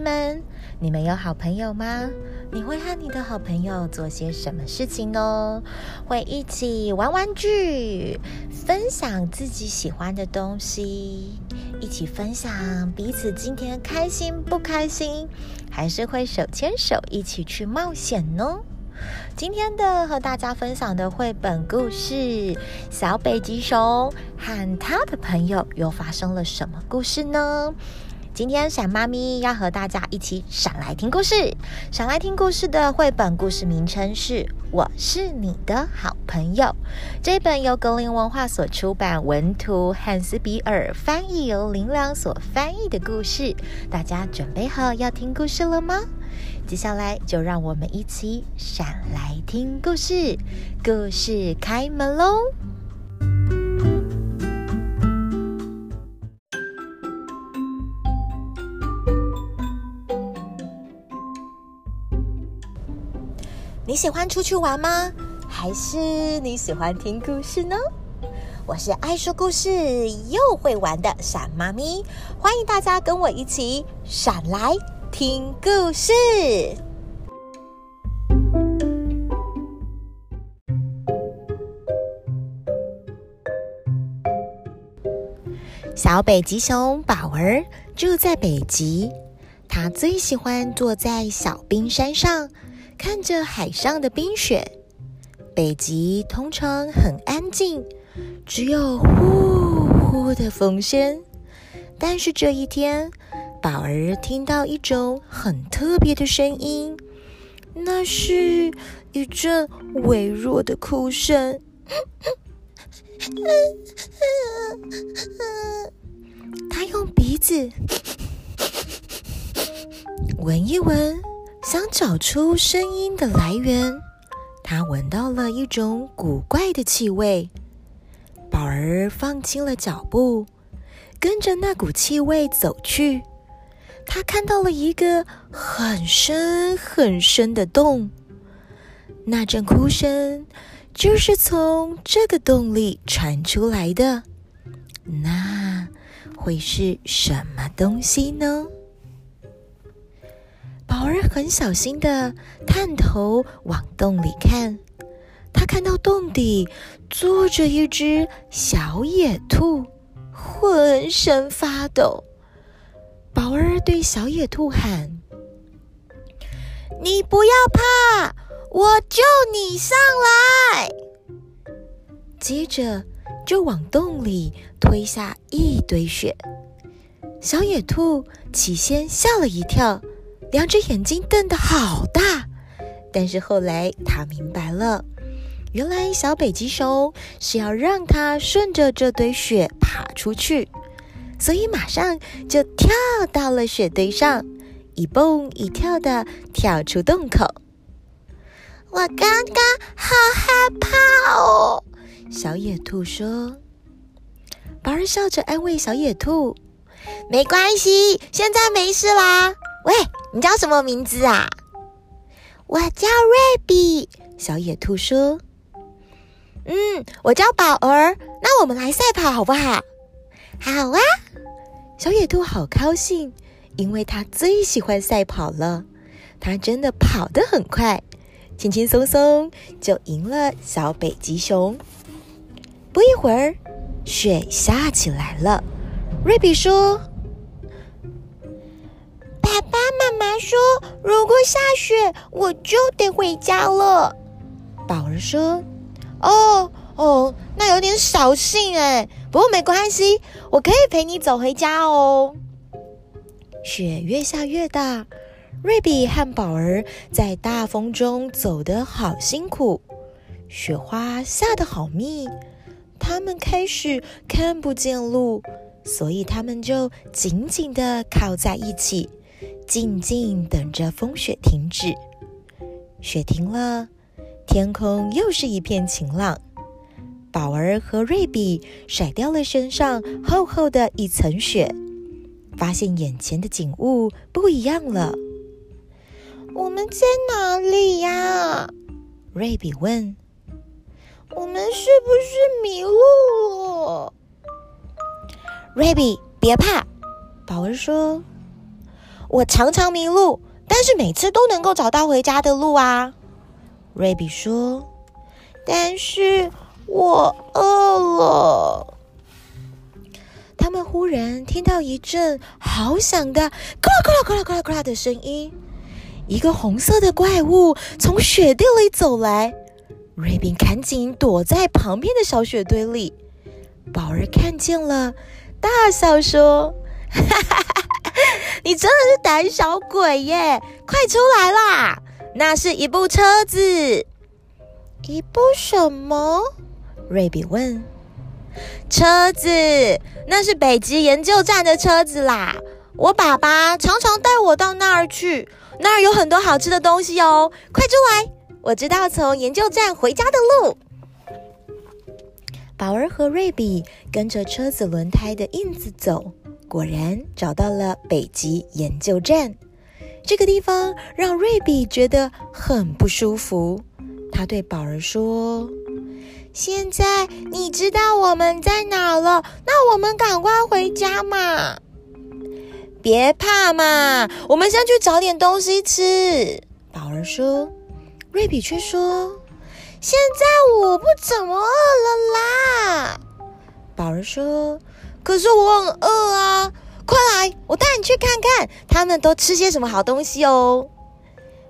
们，你们有好朋友吗？你会和你的好朋友做些什么事情呢？会一起玩玩具，分享自己喜欢的东西，一起分享彼此今天开心不开心，还是会手牵手一起去冒险呢？今天的和大家分享的绘本故事《小北极熊和他的朋友》又发生了什么故事呢？今天闪妈咪要和大家一起闪来听故事。闪来听故事的绘本故事名称是《我是你的好朋友》。这本由格林文化所出版，文图汉斯比尔翻译，由林良所翻译的故事。大家准备好要听故事了吗？接下来就让我们一起闪来听故事。故事开门喽！你喜欢出去玩吗？还是你喜欢听故事呢？我是爱说故事又会玩的闪妈咪，欢迎大家跟我一起闪来听故事。小北极熊宝儿住在北极，他最喜欢坐在小冰山上。看着海上的冰雪，北极通常很安静，只有呼呼的风声。但是这一天，宝儿听到一种很特别的声音，那是一阵微弱的哭声。他用鼻子闻一闻。想找出声音的来源，他闻到了一种古怪的气味。宝儿放轻了脚步，跟着那股气味走去。他看到了一个很深很深的洞，那阵哭声就是从这个洞里传出来的。那会是什么东西呢？宝儿很小心的探头往洞里看，他看到洞底坐着一只小野兔，浑身发抖。宝儿对小野兔喊：“你不要怕，我救你上来。”接着就往洞里推下一堆雪。小野兔起先吓了一跳。两只眼睛瞪得好大，但是后来他明白了，原来小北极熊是要让它顺着这堆雪爬出去，所以马上就跳到了雪堆上，一蹦一跳的跳出洞口。我刚刚好害怕哦，小野兔说。宝儿笑着安慰小野兔：“没关系，现在没事啦。”喂，你叫什么名字啊？我叫瑞比。小野兔说：“嗯，我叫宝儿。那我们来赛跑好不好？”“好啊！”小野兔好高兴，因为它最喜欢赛跑了。它真的跑得很快，轻轻松松就赢了小北极熊。不一会儿，雪下起来了。瑞比说。妈妈说：“如果下雪，我就得回家了。”宝儿说：“哦哦，那有点扫兴哎，不过没关系，我可以陪你走回家哦。”雪越下越大，瑞比和宝儿在大风中走得好辛苦，雪花下得好密，他们开始看不见路，所以他们就紧紧地靠在一起。静静等着风雪停止，雪停了，天空又是一片晴朗。宝儿和瑞比甩掉了身上厚厚的一层雪，发现眼前的景物不一样了。我们在哪里呀？瑞比问。我们是不是迷路了？瑞比，别怕，宝儿说。我常常迷路，但是每次都能够找到回家的路啊。瑞比说：“但是我饿了。”他们忽然听到一阵好响的“咕啦咕啦咕啦咕啦咕啦”的声音，一个红色的怪物从雪地里走来。瑞比赶紧躲在旁边的小雪堆里。宝儿看见了，大笑说：“哈哈哈！你真的是胆小鬼耶！快出来啦！那是一部车子。一部什么？”瑞比问。“车子，那是北极研究站的车子啦！我爸爸常常带我到那儿去，那儿有很多好吃的东西哦！快出来！我知道从研究站回家的路。”宝儿和瑞比跟着车子轮胎的印子走，果然找到了北极研究站。这个地方让瑞比觉得很不舒服。他对宝儿说：“现在你知道我们在哪了，那我们赶快回家嘛！别怕嘛，我们先去找点东西吃。”宝儿说。瑞比却说。现在我不怎么饿了啦，宝儿说：“可是我很饿啊！快来，我带你去看看他们都吃些什么好东西哦。”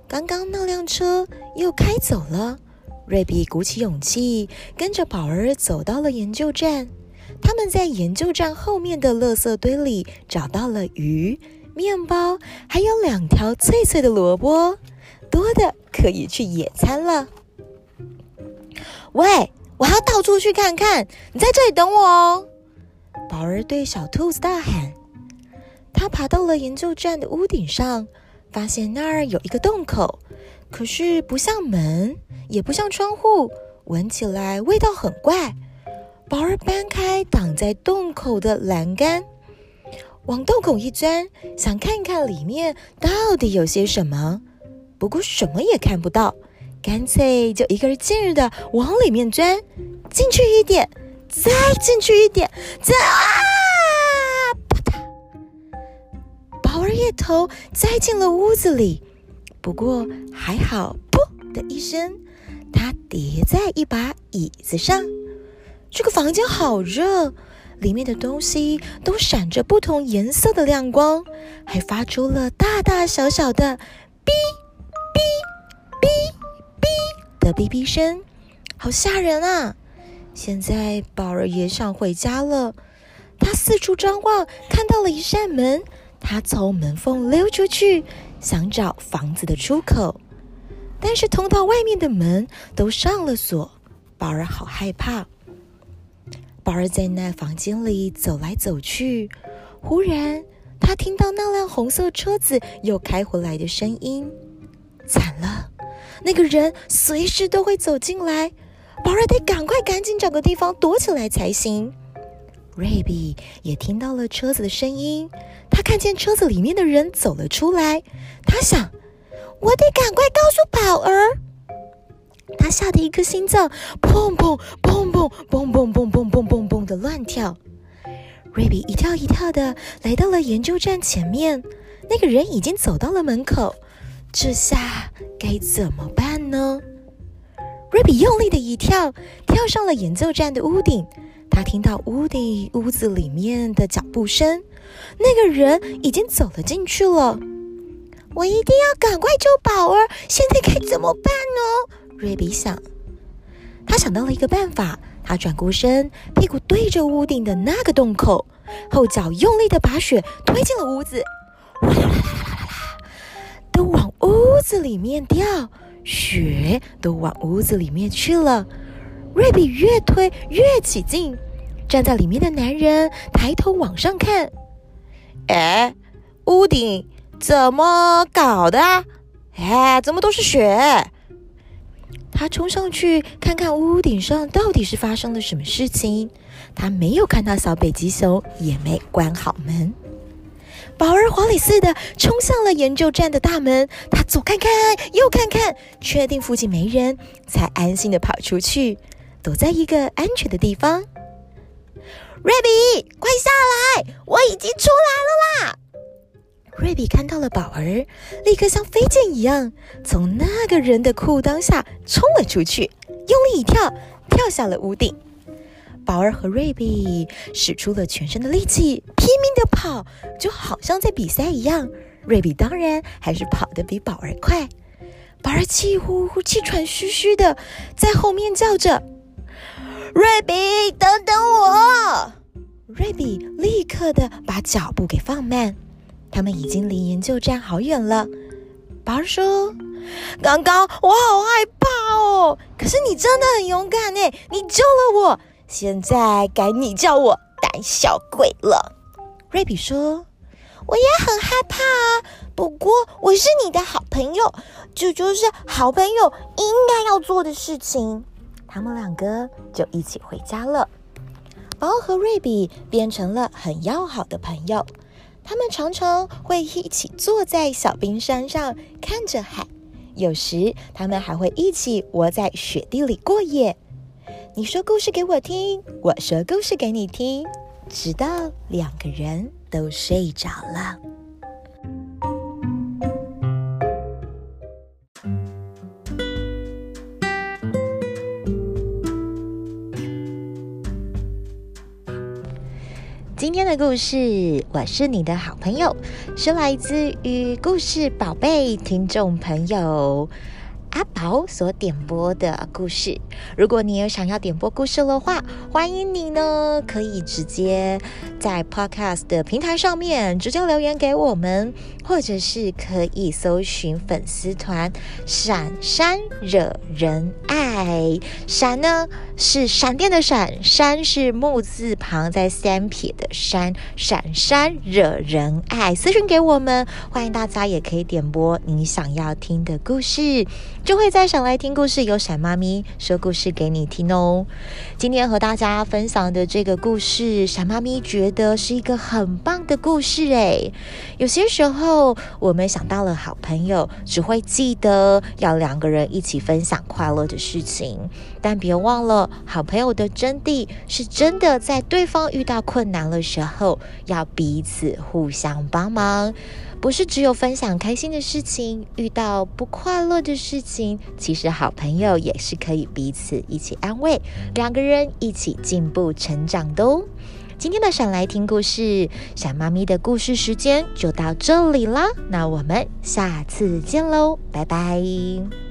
刚刚那辆车又开走了，瑞比鼓起勇气跟着宝儿走到了研究站。他们在研究站后面的垃圾堆里找到了鱼、面包，还有两条脆脆的萝卜，多的可以去野餐了。喂，我要到处去看看，你在这里等我哦！宝儿对小兔子大喊。他爬到了研究站的屋顶上，发现那儿有一个洞口，可是不像门，也不像窗户，闻起来味道很怪。宝儿搬开挡在洞口的栏杆，往洞口一钻，想看看里面到底有些什么，不过什么也看不到。干脆就一个劲儿的往里面钻，进去一点，再进去一点，再啊！啪嗒，宝儿也头栽进了屋子里。不过还好，噗的一声，他叠在一把椅子上。这个房间好热，里面的东西都闪着不同颜色的亮光，还发出了大大小小的哔“哔哔哔”。的哔哔声，好吓人啊！现在宝儿也想回家了。他四处张望，看到了一扇门，他从门缝溜出去，想找房子的出口。但是通到外面的门都上了锁，宝儿好害怕。宝儿在那房间里走来走去，忽然他听到那辆红色车子又开回来的声音，惨了！那个人随时都会走进来，宝儿得赶快赶紧找个地方躲起来才行。瑞比也听到了车子的声音，他看见车子里面的人走了出来，他想，我得赶快告诉宝儿。他吓得一颗心脏砰砰砰砰砰砰砰砰砰砰砰的乱跳。瑞比一跳一跳的来到了研究站前面，那个人已经走到了门口。这下该怎么办呢？瑞比用力的一跳，跳上了演奏站的屋顶。他听到屋顶屋子里面的脚步声，那个人已经走了进去了。我一定要赶快救宝儿！现在该怎么办呢？瑞比想。他想到了一个办法，他转过身，屁股对着屋顶的那个洞口，后脚用力的把雪推进了屋子。哗啦啦啦啦啦啦，都往。屋子里面掉雪，都往屋子里面去了。瑞比越推越起劲，站在里面的男人抬头往上看，哎，屋顶怎么搞的啊？哎，怎么都是雪？他冲上去看看屋顶上到底是发生了什么事情。他没有看到小北极熊，也没关好门。宝儿华里似的冲向了研究站的大门，他左看看，右看看，确定附近没人，才安心的跑出去，躲在一个安全的地方。瑞比，快下来！我已经出来了啦！瑞比看到了宝儿，立刻像飞剑一样从那个人的裤裆下冲了出去，用力一跳，跳下了屋顶。宝儿和瑞比使出了全身的力气，拼命的跑，就好像在比赛一样。瑞比当然还是跑得比宝儿快。宝儿气呼呼、气喘吁吁的在后面叫着：“瑞比，等等我！”瑞比立刻的把脚步给放慢。他们已经离研究站好远了。宝儿说：“刚刚我好害怕哦，可是你真的很勇敢呢，你救了我。现在该你叫我胆小鬼了。”瑞比说：“我也很害怕啊，不过我是你的好朋友，这就是好朋友应该要做的事情。”他们两个就一起回家了。宝儿和瑞比变成了很要好的朋友。他们常常会一起坐在小冰山上看着海，有时他们还会一起窝在雪地里过夜。你说故事给我听，我说故事给你听，直到两个人都睡着了。今天的故事，我是你的好朋友，是来自于故事宝贝听众朋友。阿宝所点播的故事，如果你有想要点播故事的话，欢迎你呢，可以直接在 Podcast 的平台上面直接留言给我们，或者是可以搜寻粉丝团“闪闪惹人爱”。闪呢是闪电的闪，山是木字旁在三撇的山，闪闪惹人爱。私讯给我们，欢迎大家也可以点播你想要听的故事。就会现在想来听故事，有闪妈咪说故事给你听哦。今天和大家分享的这个故事，闪妈咪觉得是一个很棒的故事诶。有些时候，我们想到了好朋友，只会记得要两个人一起分享快乐的事情，但别忘了，好朋友的真谛是真的在对方遇到困难的时候，要彼此互相帮忙。不是只有分享开心的事情，遇到不快乐的事情，其实好朋友也是可以彼此一起安慰，两个人一起进步成长的哦。今天的闪来听故事，小妈咪的故事时间就到这里啦，那我们下次见喽，拜拜。